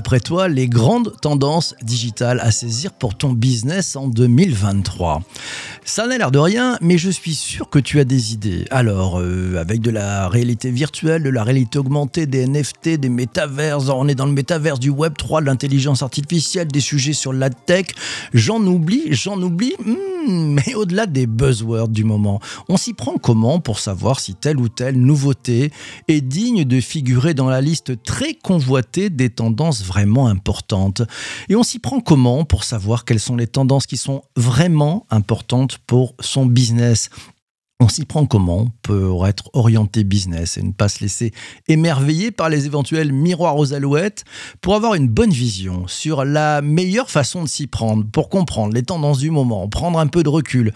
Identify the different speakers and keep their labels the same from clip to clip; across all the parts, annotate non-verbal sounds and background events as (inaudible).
Speaker 1: D'après toi, les grandes tendances digitales à saisir pour ton business en 2023 Ça n'a l'air de rien, mais je suis sûr que tu as des idées. Alors, euh, avec de la réalité virtuelle, de la réalité augmentée, des NFT, des métaverses, on est dans le métaverse du Web 3, de l'intelligence artificielle, des sujets sur la tech. J'en oublie, j'en oublie, hmm, mais au-delà des buzzwords du moment, on s'y prend comment pour savoir si telle ou telle nouveauté est digne de figurer dans la liste très convoitée des tendances vraiment importantes. Et on s'y prend comment pour savoir quelles sont les tendances qui sont vraiment importantes pour son business? On s'y prend comment pour être orienté business et ne pas se laisser émerveiller par les éventuels miroirs aux alouettes pour avoir une bonne vision sur la meilleure façon de s'y prendre pour comprendre les tendances du moment, prendre un peu de recul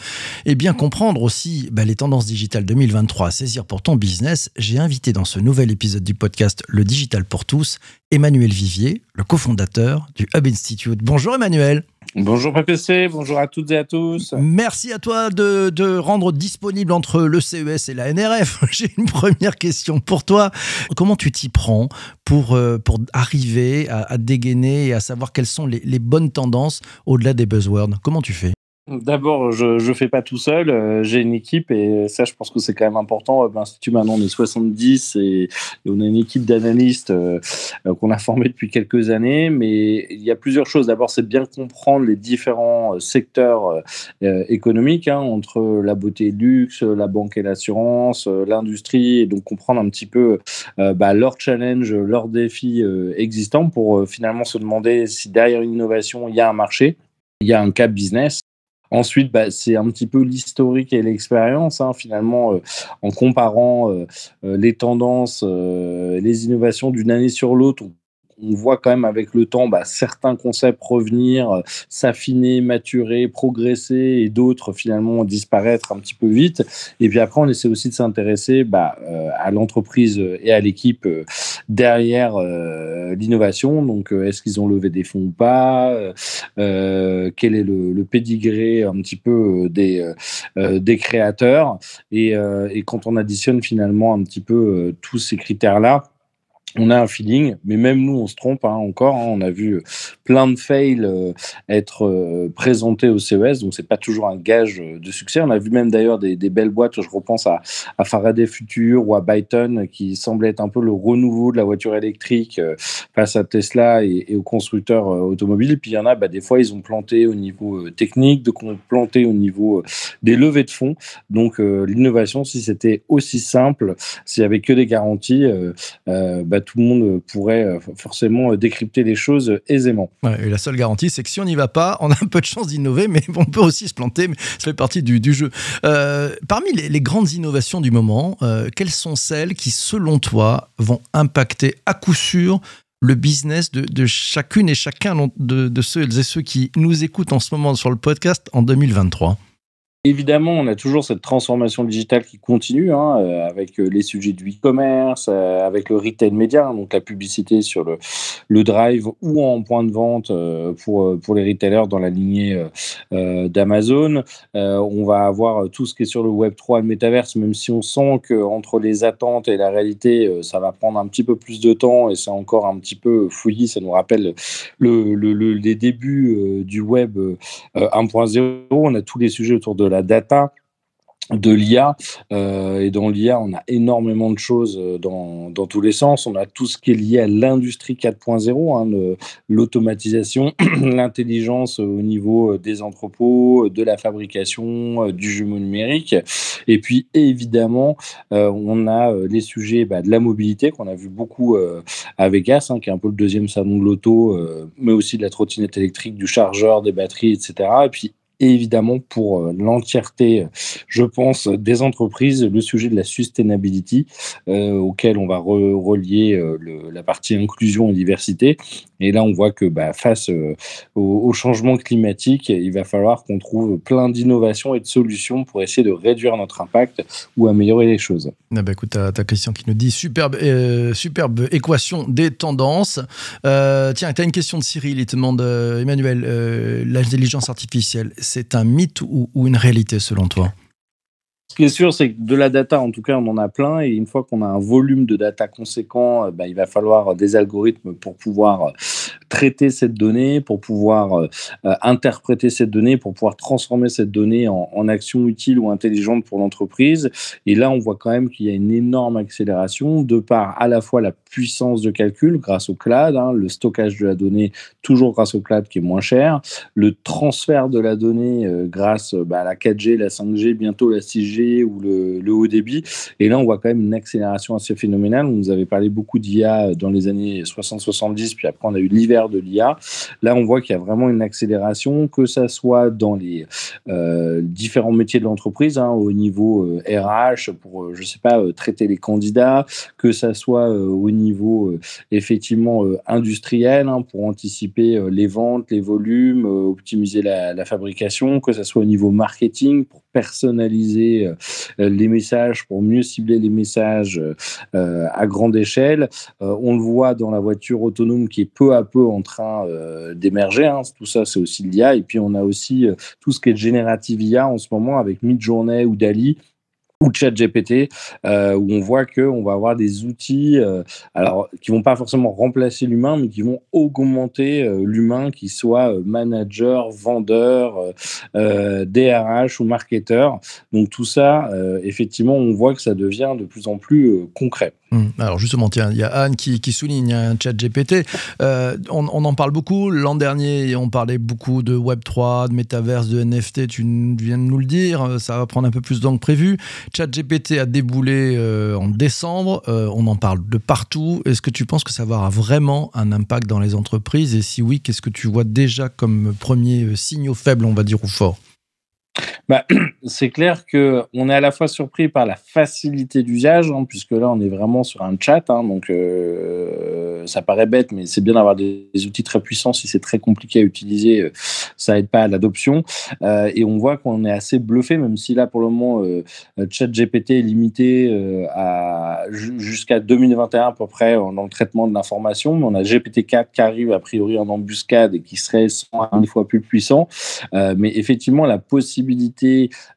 Speaker 1: et bien comprendre aussi bah, les tendances digitales 2023 à saisir pour ton business. J'ai invité dans ce nouvel épisode du podcast Le Digital pour tous Emmanuel Vivier, le cofondateur du Hub Institute. Bonjour Emmanuel.
Speaker 2: Bonjour PPC, bonjour à toutes et à tous.
Speaker 1: Merci à toi de, rendre disponible entre le CES et la NRF. (laughs) J'ai une première question pour toi. Comment tu t'y prends pour, euh, pour arriver à, dégainer et à savoir quelles sont les bonnes tendances au-delà des buzzwords? Comment tu fais?
Speaker 2: D'abord, je ne fais pas tout seul, euh, j'ai une équipe et ça, je pense que c'est quand même important. L'Institut, maintenant, on est 70 et, on a une équipe d'analystes euh, euh, qu'on a formée depuis quelques années. Mais il y a plusieurs choses. D'abord, c'est bien comprendre les différents secteurs économiques hein, entre la beauté et le luxe, la banque et l'assurance, l'industrie, et donc comprendre un petit peu bah, leurs challenges, leurs défis existants pour finalement se demander si derrière une innovation, il y a un marché, il y a un cap business Ensuite, bah, c'est un petit peu l'historique et l'expérience. Hein, finalement, euh, en comparant euh, euh, les tendances, les innovations d'une année sur l'autre, voit quand même avec le temps bah, certains concepts revenir, euh, s'affiner, maturer, progresser et d'autres finalement disparaître un petit peu vite. Et puis après, on essaie aussi de s'intéresser bah, euh, à l'entreprise et à l'équipe euh, derrière l'innovation. Donc, est-ce qu'ils ont levé des fonds ou pas Quel est le, le, pédigré un petit peu des, des créateurs et, et, quand on additionne finalement un petit peu tous ces critères-là, on a un feeling, mais même nous, on se trompe hein, encore. Hein. on a vu euh, plein de fails euh, être euh, présentés au CES, donc c'est pas toujours un gage de succès. On a vu même d'ailleurs des, belles boîtes. Je repense à, Faraday Future ou à Byton, qui semblait être un peu le renouveau de la voiture électrique face à Tesla et, aux constructeurs automobiles. Puis il y en a, bah, des fois, ils ont planté au niveau technique, de planté au niveau des levées de fonds. Donc l'innovation, si c'était aussi simple, s'il y avait que des garanties, bah, tout le monde pourrait euh, forcément euh, décrypter les choses aisément.
Speaker 1: la seule garantie, c'est que si on n'y va pas, on a un peu de chance d'innover, mais (laughs) on peut aussi se planter, mais ça fait partie du, jeu. Euh, parmi les, grandes innovations du moment, quelles sont celles qui, selon toi, vont impacter à coup sûr le business de, chacune et chacun de, de ceux et ceux qui nous écoutent en ce moment sur le podcast en 2023
Speaker 2: Évidemment, on a toujours cette transformation digitale qui continue hein, euh, avec euh, les sujets du e-commerce, euh, avec le retail média, hein, donc la publicité sur le, le, drive ou en point de vente pour, pour les retailers dans la lignée d'Amazon. on va avoir tout ce qui est sur le Web 3 et le métaverse, même si on sent qu'entre les attentes et la réalité, ça va prendre un petit peu plus de temps et c'est encore un petit peu fouillis. Ça nous rappelle le, le, les débuts du Web 1.0. On a tous les sujets autour de la data de l'IA. Euh, et dans l'IA, on a énormément de choses euh, dans, dans, tous les sens. On a tout ce qui est lié à l'industrie 4.0, hein, l'automatisation, (clears throat) l'intelligence au niveau euh, des entrepôts, de la fabrication, du jumeau numérique. Et puis, évidemment, on a les sujets bah, de la mobilité qu'on a vu beaucoup à Vegas, hein, qui est un peu le deuxième salon de l'auto, mais aussi de la trottinette électrique, du chargeur, des batteries, etc. Et puis, et évidemment pour euh, l'entièreté, je pense, des entreprises, le sujet de la sustainability, euh, auquel on va relier euh, la partie inclusion et diversité. Et là, on voit que bah, face au, changement climatique, il va falloir qu'on trouve plein d'innovations et de solutions pour essayer de réduire notre impact ou améliorer les choses.
Speaker 1: Ah bah écoute, tu as, Christian qui nous dit superbe, superbe équation des tendances. tiens, tu as une question de Cyril, il te demande, Emmanuel, l'intelligence artificielle, c'est un mythe ou, une réalité selon toi?
Speaker 2: Ce qui est sûr, c'est que de la data, en tout cas, on en a plein. Et une fois qu'on a un volume de data conséquent, bah, il va falloir des algorithmes pour pouvoir traiter cette donnée, pour pouvoir interpréter cette donnée, pour pouvoir transformer cette donnée en, action utile ou intelligente pour l'entreprise. Et là, on voit quand même qu'il y a une énorme accélération de par à la fois la puissance de calcul grâce au cloud, hein, le stockage de la donnée toujours grâce au cloud qui est moins cher, le transfert de la donnée euh, grâce bah, à la 4G, la 5G, bientôt la 6G ou le, haut débit. Et là, on voit quand même une accélération assez phénoménale. On nous avait parlé beaucoup d'IA dans les années 60-70, puis après on a eu l'hiver de l'IA. Là, on voit qu'il y a vraiment une accélération, que ça soit dans les euh, différents métiers de l'entreprise, hein, au niveau RH, euh, pour, je sais pas, traiter les candidats, que ça soit au niveau euh, effectivement euh, industriel hein, pour anticiper euh, les ventes, les volumes, optimiser la, fabrication, que ce soit au niveau marketing pour personnaliser les messages, pour mieux cibler les messages à grande échelle. on le voit dans la voiture autonome qui est peu à peu en train d'émerger. Hein. Tout ça, c'est aussi l'IA. Et puis, on a aussi tout ce qui est générative IA en ce moment avec Midjourney ou Dali ou ChatGPT, euh, où on voit qu'on va avoir des outils, euh, alors qui vont pas forcément remplacer l'humain, mais qui vont augmenter euh, l'humain, qui soit manager, vendeur, DRH ou marketeur. Donc tout ça, effectivement, on voit que ça devient de plus en plus concret.
Speaker 1: Hum. Alors justement, tiens, il y a Anne qui, souligne un chat GPT. Euh, on, en parle beaucoup. L'an dernier, on parlait beaucoup de Web3, de métaverse, de NFT. Tu viens de nous le dire. Ça va prendre un peu plus que prévu. Chat GPT a déboulé euh, en décembre. Euh, on en parle de partout. Est-ce que tu penses que ça va avoir vraiment un impact dans les entreprises? Et si oui, qu'est-ce que tu vois déjà comme premier signaux faible, on va dire, ou fort?
Speaker 2: Bah, (clears throat) c'est clair que on est à la fois surpris par la facilité d'usage, hein, puisque là on est vraiment sur un chat, hein, donc euh, ça paraît bête, mais c'est bien d'avoir des, outils très puissants. Si c'est très compliqué à utiliser, euh, ça aide pas à l'adoption. Euh, et on voit qu'on est assez bluffé, même si là pour le moment chat GPT est limité à jusqu'à 2021 à peu près dans le traitement de l'information, mais on a GPT-4 qui arrive a priori en embuscade et qui serait 100 fois plus puissant. mais effectivement la possibilité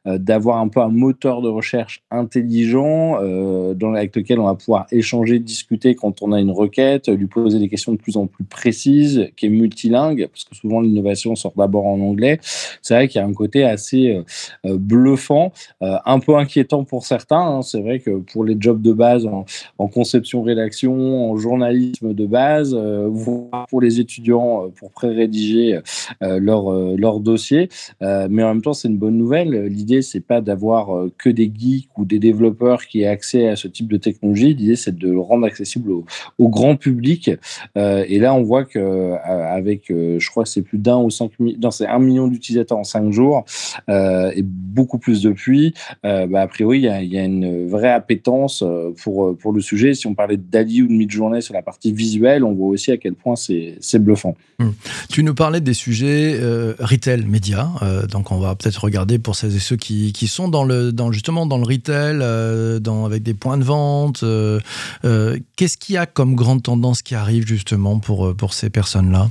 Speaker 2: euh, d'avoir un peu un moteur de recherche intelligent euh, dans, avec lequel on va pouvoir échanger, discuter quand on a une requête, lui poser des questions de plus en plus précises, qui est multilingue, parce que souvent l'innovation sort d'abord en anglais. C'est vrai qu'il y a un côté assez euh, bluffant, un peu inquiétant pour certains. Hein. C'est vrai que pour les jobs de base en, conception-rédaction, en journalisme de base, voire pour les étudiants pour pré-rédiger leur, leur dossier. mais en même temps, c'est une bonne nouvelle. L'idée, c'est pas d'avoir euh, que des geeks ou des développeurs qui aient accès à ce type de technologie. L'idée, c'est de le rendre accessible au, grand public. Euh, et là, on voit que euh, avec, je crois, c'est plus d'un ou cinq millions, c'est un million d'utilisateurs en cinq jours et beaucoup plus depuis. Bah, a priori, il y, a, une vraie appétence pour pour le sujet. Si on parlait Dali ou de mid-journée sur la partie visuelle, on voit aussi à quel point c'est bluffant.
Speaker 1: Hum. Tu nous parlais des sujets retail, médias. donc, on va peut-être regarder pour celles et ceux qui, sont dans le, dans, justement dans le retail, euh, avec des points de vente. Euh, euh, qu'est-ce qu'il y a comme grande tendance qui arrive justement pour ces personnes-là?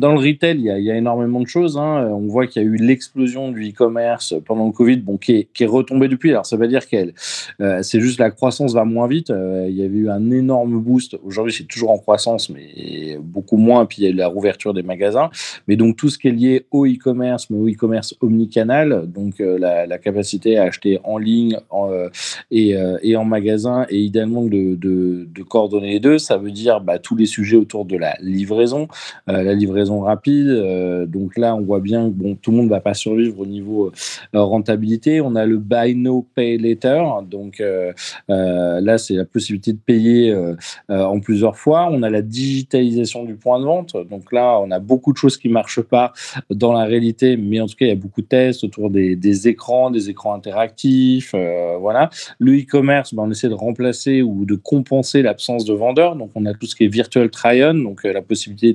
Speaker 2: Dans le retail, il y a, énormément de choses. Hein. On voit qu'il y a eu l'explosion du e-commerce pendant le Covid, bon, qui, est, qui retombée depuis. Alors, ça veut dire qu'elle, euh, c'est juste la croissance va moins vite. Euh, il y avait eu un énorme boost. Aujourd'hui, c'est toujours en croissance, mais beaucoup moins. Puis il y a eu la rouverture des magasins. Mais donc, tout ce qui est lié au e-commerce, mais au e-commerce omnicanal, donc euh, la, capacité à acheter en ligne et, en magasin, et idéalement de, coordonner les deux, ça veut dire bah, tous les sujets autour de la livraison. la livraison rapide. Euh, donc là, on voit bien que bon, tout le monde va pas survivre au niveau euh, rentabilité. On a le buy now, pay later. Donc euh, là, c'est la possibilité de payer en plusieurs fois. On a la digitalisation du point de vente. Donc là, on a beaucoup de choses qui marchent pas dans la réalité, mais en tout cas, il y a beaucoup de tests autour des, écrans, des écrans interactifs. voilà. Le e-commerce, ben, on essaie de remplacer ou de compenser l'absence de vendeurs. Donc on a tout ce qui est virtual try-on, donc la possibilité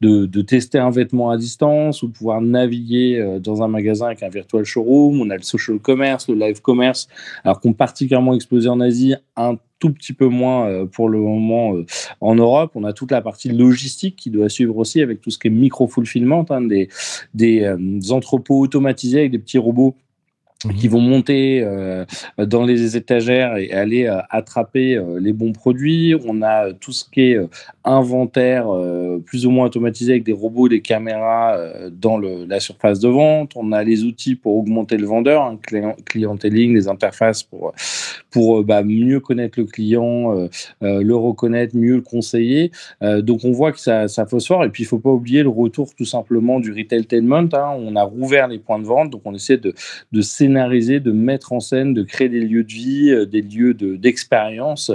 Speaker 2: de, tester un vêtement à distance ou pouvoir naviguer euh, dans un magasin avec un virtual showroom. On a le social commerce, le live commerce, alors qu'on particulièrement explosé en Asie, un tout petit peu moins euh, pour le moment euh, en Europe. On a toute la partie logistique qui doit suivre aussi avec tout ce qui est micro-fulfillment, hein, des, des entrepôts automatisés avec des petits robots Mhm. qui vont monter euh, dans les étagères et aller euh, attraper euh, les bons produits. On a tout ce qui est inventaire plus ou moins automatisé avec des robots, des caméras dans la surface de vente. On a les outils pour augmenter le vendeur, client, clienteling, les interfaces pour, pour bah, mieux connaître le client, le reconnaître, mieux le conseiller. donc on voit que ça, ça phosphore. Et puis il faut pas oublier le retour tout simplement du retailtainment. Hein. On a rouvert les points de vente, donc on essaie de, de de mettre en scène, de créer des lieux de vie, euh, des lieux d'expérience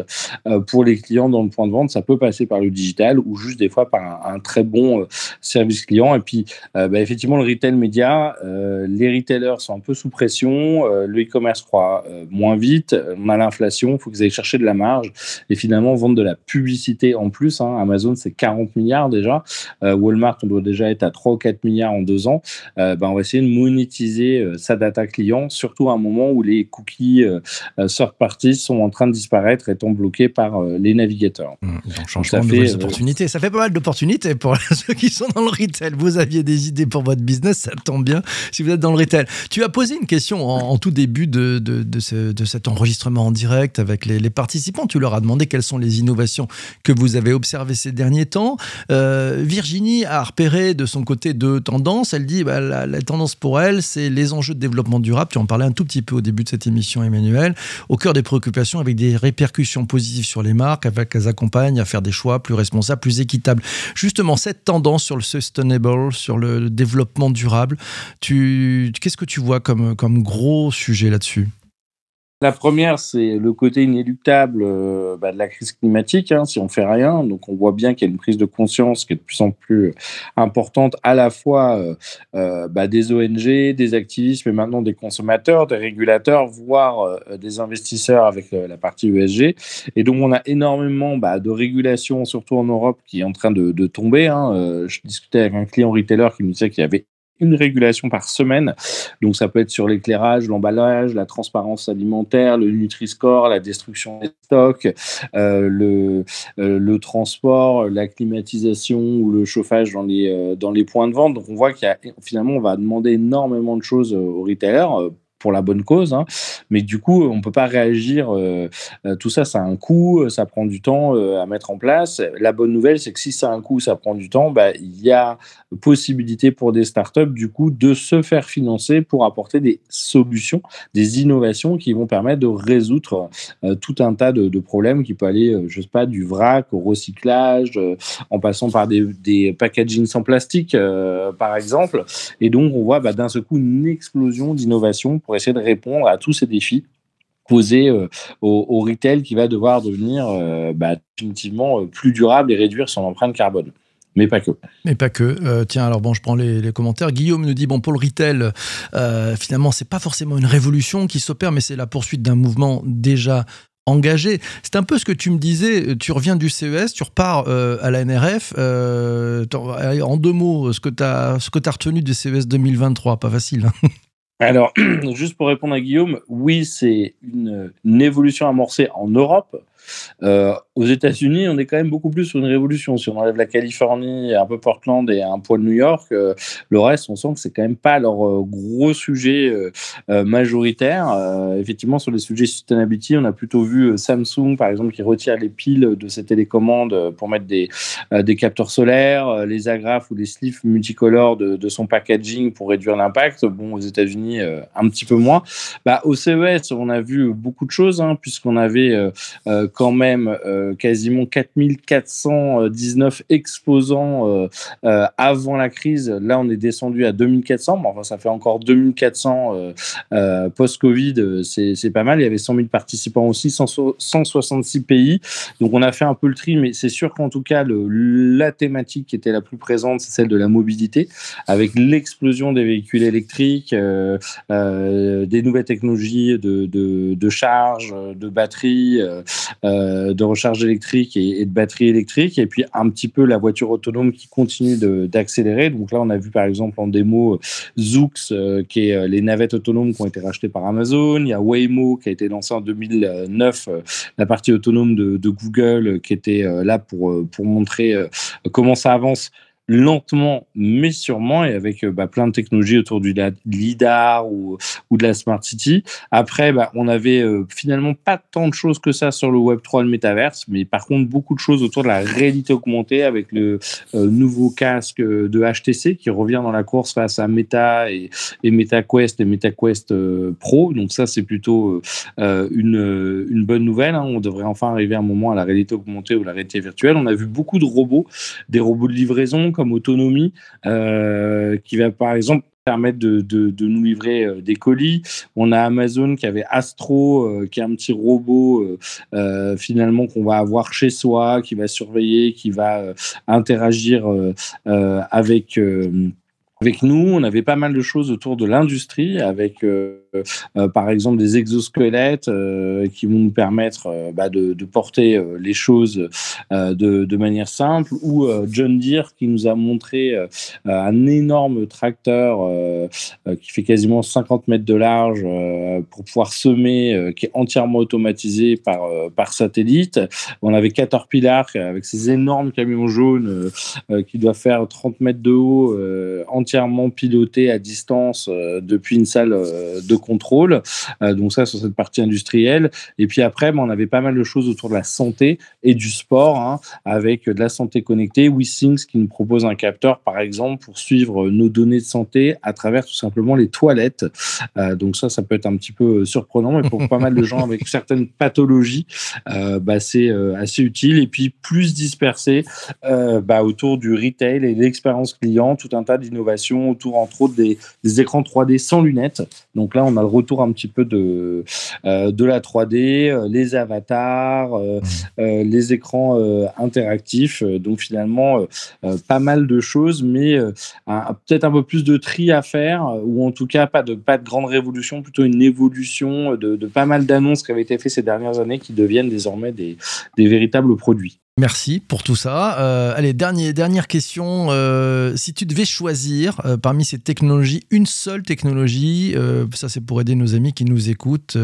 Speaker 2: euh, pour les clients dans le point de vente. Ça peut passer par le digital ou juste des fois par un, très bon euh, service client. Et puis, bah, effectivement, le retail média, les retailers sont un peu sous pression, le e-commerce croît moins vite, on a l'inflation, il faut qu'ils aillent chercher de la marge et finalement vendre de la publicité en plus. Hein. Amazon, c'est 40 milliards déjà. Walmart, on doit déjà être à 3 ou 4 milliards en deux ans. Bah, on va essayer de monétiser sa data client surtout à un moment où les cookies euh, euh third parties sont en train de disparaître, étant bloqués par euh, les navigateurs.
Speaker 1: Mmh, ça fait, euh, opportunités. Ça fait pas mal d'opportunités pour (laughs) ceux qui sont dans le retail. Vous aviez des idées pour votre business, ça tombe bien si vous êtes dans le retail. Tu as posé une question en, tout début de, de, de, cet enregistrement en direct avec les, participants. Tu leur as demandé quelles sont les innovations que vous avez observées ces derniers temps. Virginie a repéré de son côté deux tendances. Elle dit bah, la, tendance pour elle, c'est les enjeux de développement durable tu en parlais un tout petit peu au début de cette émission, Emmanuel, au cœur des préoccupations avec des répercussions positives sur les marques, avec qu'elles accompagnent à faire des choix plus responsables, plus équitables. Justement, cette tendance sur le sustainable, sur le développement durable, qu'est-ce que tu vois comme gros sujet là-dessus?
Speaker 2: La première, c'est le côté inéluctable euh, bah, de la crise climatique, hein, si on fait rien. Donc, on voit bien qu'il y a une prise de conscience qui est de plus en plus importante, à la fois euh, euh, bah, des ONG, des activistes, mais maintenant des consommateurs, des régulateurs, voire des investisseurs avec la partie ESG. Et donc, on a énormément bah, de régulation, surtout en Europe, qui est en train de, tomber. Hein. je discutais avec un client retailer qui me disait qu'il y avait une régulation par semaine. Donc ça peut être sur l'éclairage, l'emballage, la transparence alimentaire, le Nutri-Score, la destruction des stocks, euh, le, euh, le transport, la climatisation ou le chauffage dans les, euh, dans les points de vente. Donc on voit qu'il y a finalement on va demander énormément de choses aux retailers pour la bonne cause, hein. mais du coup, on peut pas réagir. Euh, euh, tout ça, ça a un coût, euh, ça prend du temps à mettre en place. La bonne nouvelle, c'est que si ça a un coût, ça prend du temps, bah, il y a possibilité pour des startups, du coup, de se faire financer pour apporter des solutions, des innovations qui vont permettre de résoudre tout un tas de, problèmes qui peuvent aller, je sais pas, du vrac au recyclage, en passant par des, des packaging sans plastique, par exemple. Et donc, on voit bah, d'un seul coup une explosion d'innovation pour essayer de répondre à tous ces défis posés euh, au, retail qui va devoir devenir euh, bah, définitivement euh, plus durable et réduire son empreinte carbone. Mais pas que.
Speaker 1: Mais pas que. tiens, alors bon, je prends les, commentaires. Guillaume nous dit bon, pour le retail, finalement, c'est pas forcément une révolution qui s'opère, mais c'est la poursuite d'un mouvement déjà engagé. C'est un peu ce que tu me disais, tu reviens du CES, tu repars à la NRF. en deux mots, ce que tu as, as, retenu du CES 2023, pas facile. Hein.
Speaker 2: Alors, (clears throat) juste pour répondre à Guillaume, oui, c'est une, évolution amorcée en Europe. Euh, aux États-Unis, on est quand même beaucoup plus sur une révolution. Si on enlève la Californie, un peu Portland et un peu New York, euh, le reste, on sent que c'est quand même pas leur euh, gros sujet majoritaire. effectivement, sur les sujets sustainability, on a plutôt vu Samsung, par exemple, qui retire les piles de ses télécommandes pour mettre des, capteurs solaires, les agrafes ou les sleeves multicolores de, de son packaging pour réduire l'impact. Bon, aux États-Unis, un petit peu moins. Bah, au CES, on a vu beaucoup de choses, hein, puisqu'on avait quand même euh, quasiment 4419 exposants euh, euh, avant la crise. Là, on est descendu à 2400. Bon, enfin, ça fait encore 2400 post-Covid. C'est pas mal. Il y avait 100 000 participants aussi, 166 pays. Donc, on a fait un peu le tri, mais c'est sûr qu'en tout cas, le, la thématique qui était la plus présente, c'est celle de la mobilité, avec l'explosion des véhicules électriques, des nouvelles technologies de, de, de charge, de batterie, euh, de recharge électrique et, de batterie électrique, et puis un petit peu la voiture autonome qui continue d'accélérer. Donc là, on a vu par exemple en démo euh, Zoox, euh, qui est les navettes autonomes qui ont été rachetées par Amazon. Il y a Waymo qui a été lancé en 2009, la partie autonome de, de Google qui était là pour, pour montrer comment ça avance lentement mais sûrement et avec euh, bah, plein de technologies autour du lidar ou, de la smart city. Après, bah, on avait euh, finalement pas tant de choses que ça sur le Web 3 le métaverse, mais par contre beaucoup de choses autour de la réalité augmentée avec le euh, nouveau casque de HTC qui revient dans la course face à Meta et, et MetaQuest et MetaQuest Pro. Donc ça, c'est plutôt une, une bonne nouvelle. Hein. On devrait enfin arriver à un moment à la réalité augmentée ou la réalité virtuelle. On a vu beaucoup de robots, des robots de livraison comme Autonomie, euh, qui va par exemple permettre de, nous livrer euh, des colis. On a Amazon qui avait Astro, euh, qui est un petit robot finalement qu'on va avoir chez soi, qui va surveiller, qui va interagir avec avec nous, on avait pas mal de choses autour de l'industrie, avec par exemple des exosquelettes euh, qui vont nous permettre bah, de, porter les choses de, manière simple, ou John Deere qui nous a montré un énorme tracteur qui fait quasiment 50 mètres de large pour pouvoir semer, qui est entièrement automatisé par, par satellite. On avait Caterpillar avec ses énormes camions jaunes qui doivent faire 30 mètres de haut entièrement piloté à distance euh, depuis une salle euh, de contrôle. Euh, donc ça, sur cette partie industrielle. Et puis après, ben, on avait pas mal de choses autour de la santé et du sport, hein, avec de la santé connectée. WeSings qui nous propose un capteur, par exemple, pour suivre nos données de santé à travers tout simplement les toilettes. donc ça, ça peut être un petit peu surprenant, mais pour (laughs) pas mal de gens avec certaines pathologies, bah, c'est assez utile. Et puis plus dispersé bah, autour du retail et de l'expérience client, tout un tas d'innovations autour, entre autres, des, écrans 3D sans lunettes. Donc là, on a le retour un petit peu de, euh, de la 3D, euh, les avatars, euh, mmh. les écrans interactifs. Donc finalement, pas mal de choses, mais peut-être un peu plus de tri à faire, ou en tout cas pas de, pas de grande révolution, plutôt une évolution de, de pas mal d'annonces qui avaient été faites ces dernières années qui deviennent désormais des, des véritables produits.
Speaker 1: Merci pour tout ça. Euh, allez, dernier, dernière question. Euh, si tu devais choisir euh, parmi ces technologies une seule technologie, ça c'est pour aider nos amis qui nous écoutent,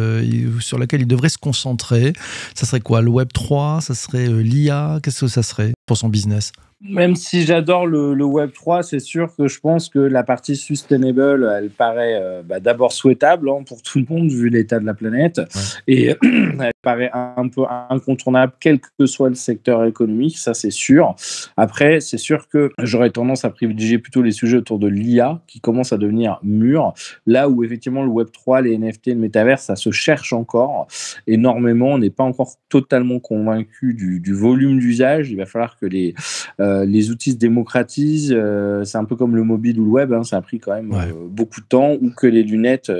Speaker 1: sur laquelle ils devraient se concentrer, ça serait quoi Le Web 3 Ça serait l'IA Qu'est-ce que ça serait pour son business?
Speaker 2: Même si j'adore le, Web 3, c'est sûr que je pense que la partie sustainable, elle paraît euh, bah, d'abord souhaitable hein, pour tout le monde vu l'état de la planète, et (clears throat) elle paraît un peu incontournable quel que soit le secteur économique, ça c'est sûr. Après, c'est sûr que j'aurais tendance à privilégier plutôt les sujets autour de l'IA qui commencent à devenir mûrs, là où effectivement le Web 3, les NFT, le métavers, ça se cherche encore énormément. On n'est pas encore totalement convaincu du, volume d'usage. Il va falloir que les euh, euh, les outils se démocratisent. Euh, c'est un peu comme le mobile ou le web. Hein, ça a pris quand même euh, beaucoup de temps. Ou que les lunettes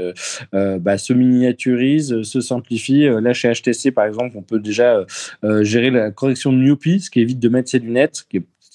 Speaker 2: bah, se miniaturisent, se simplifient. Là, chez HTC, par exemple, on peut déjà gérer la correction de myopie, ce qui évite de mettre ses lunettes,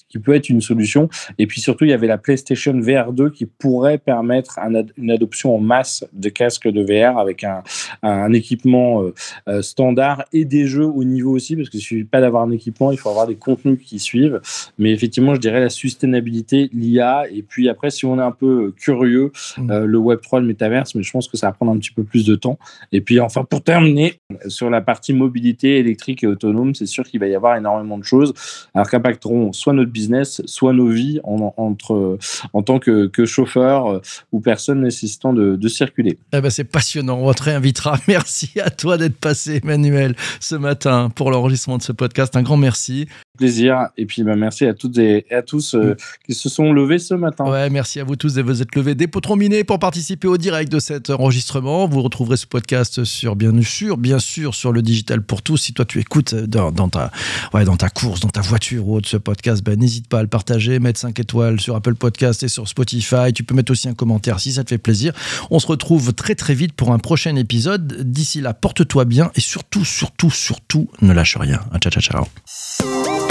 Speaker 2: qui peut être une solution. Et puis surtout, il y avait la PlayStation VR 2 qui pourrait permettre une adoption en masse de casques de VR avec un, un équipement euh, euh, standard et des jeux au niveau aussi, parce qu'il ne suffit pas d'avoir un équipement, il faut avoir des contenus qui suivent. Mais effectivement, je dirais la sustainabilité, l'IA, et puis après, si on est un peu curieux, mmh. euh, le Web 3, le métaverse, mais je pense que ça va prendre un petit peu plus de temps. Et puis enfin, pour terminer, sur la partie mobilité électrique et autonome, c'est sûr qu'il va y avoir énormément de choses, alors qu'impacteront soit notre business, soit nos vies en, entre, en tant que, que chauffeur euh, ou personne nécessitant de, de circuler.
Speaker 1: Eh ben c'est passionnant, on te réinvitera. (laughs) Merci à toi d'être passé, Emmanuel, ce matin pour l'enregistrement de ce podcast. Un grand merci
Speaker 2: plaisir. Et puis, bah, merci à toutes et à tous euh, mm. qui se sont levés ce matin.
Speaker 1: Ouais, merci à vous tous de vous êtes levés des trop minés pour participer au direct de cet enregistrement. Vous retrouverez ce podcast sur, bien sûr, bien sûr, sur le digital pour tous. Si toi, tu écoutes dans, ta, ouais, dans ta course, dans ta voiture ou autre ce podcast, ben, n'hésite pas à le partager, mettre 5 étoiles sur Apple Podcast et sur Spotify. Tu peux mettre aussi un commentaire si ça te fait plaisir. On se retrouve très, très vite pour un prochain épisode. D'ici là, porte-toi bien et surtout, surtout, surtout, ne lâche rien. Ciao, ciao, ciao.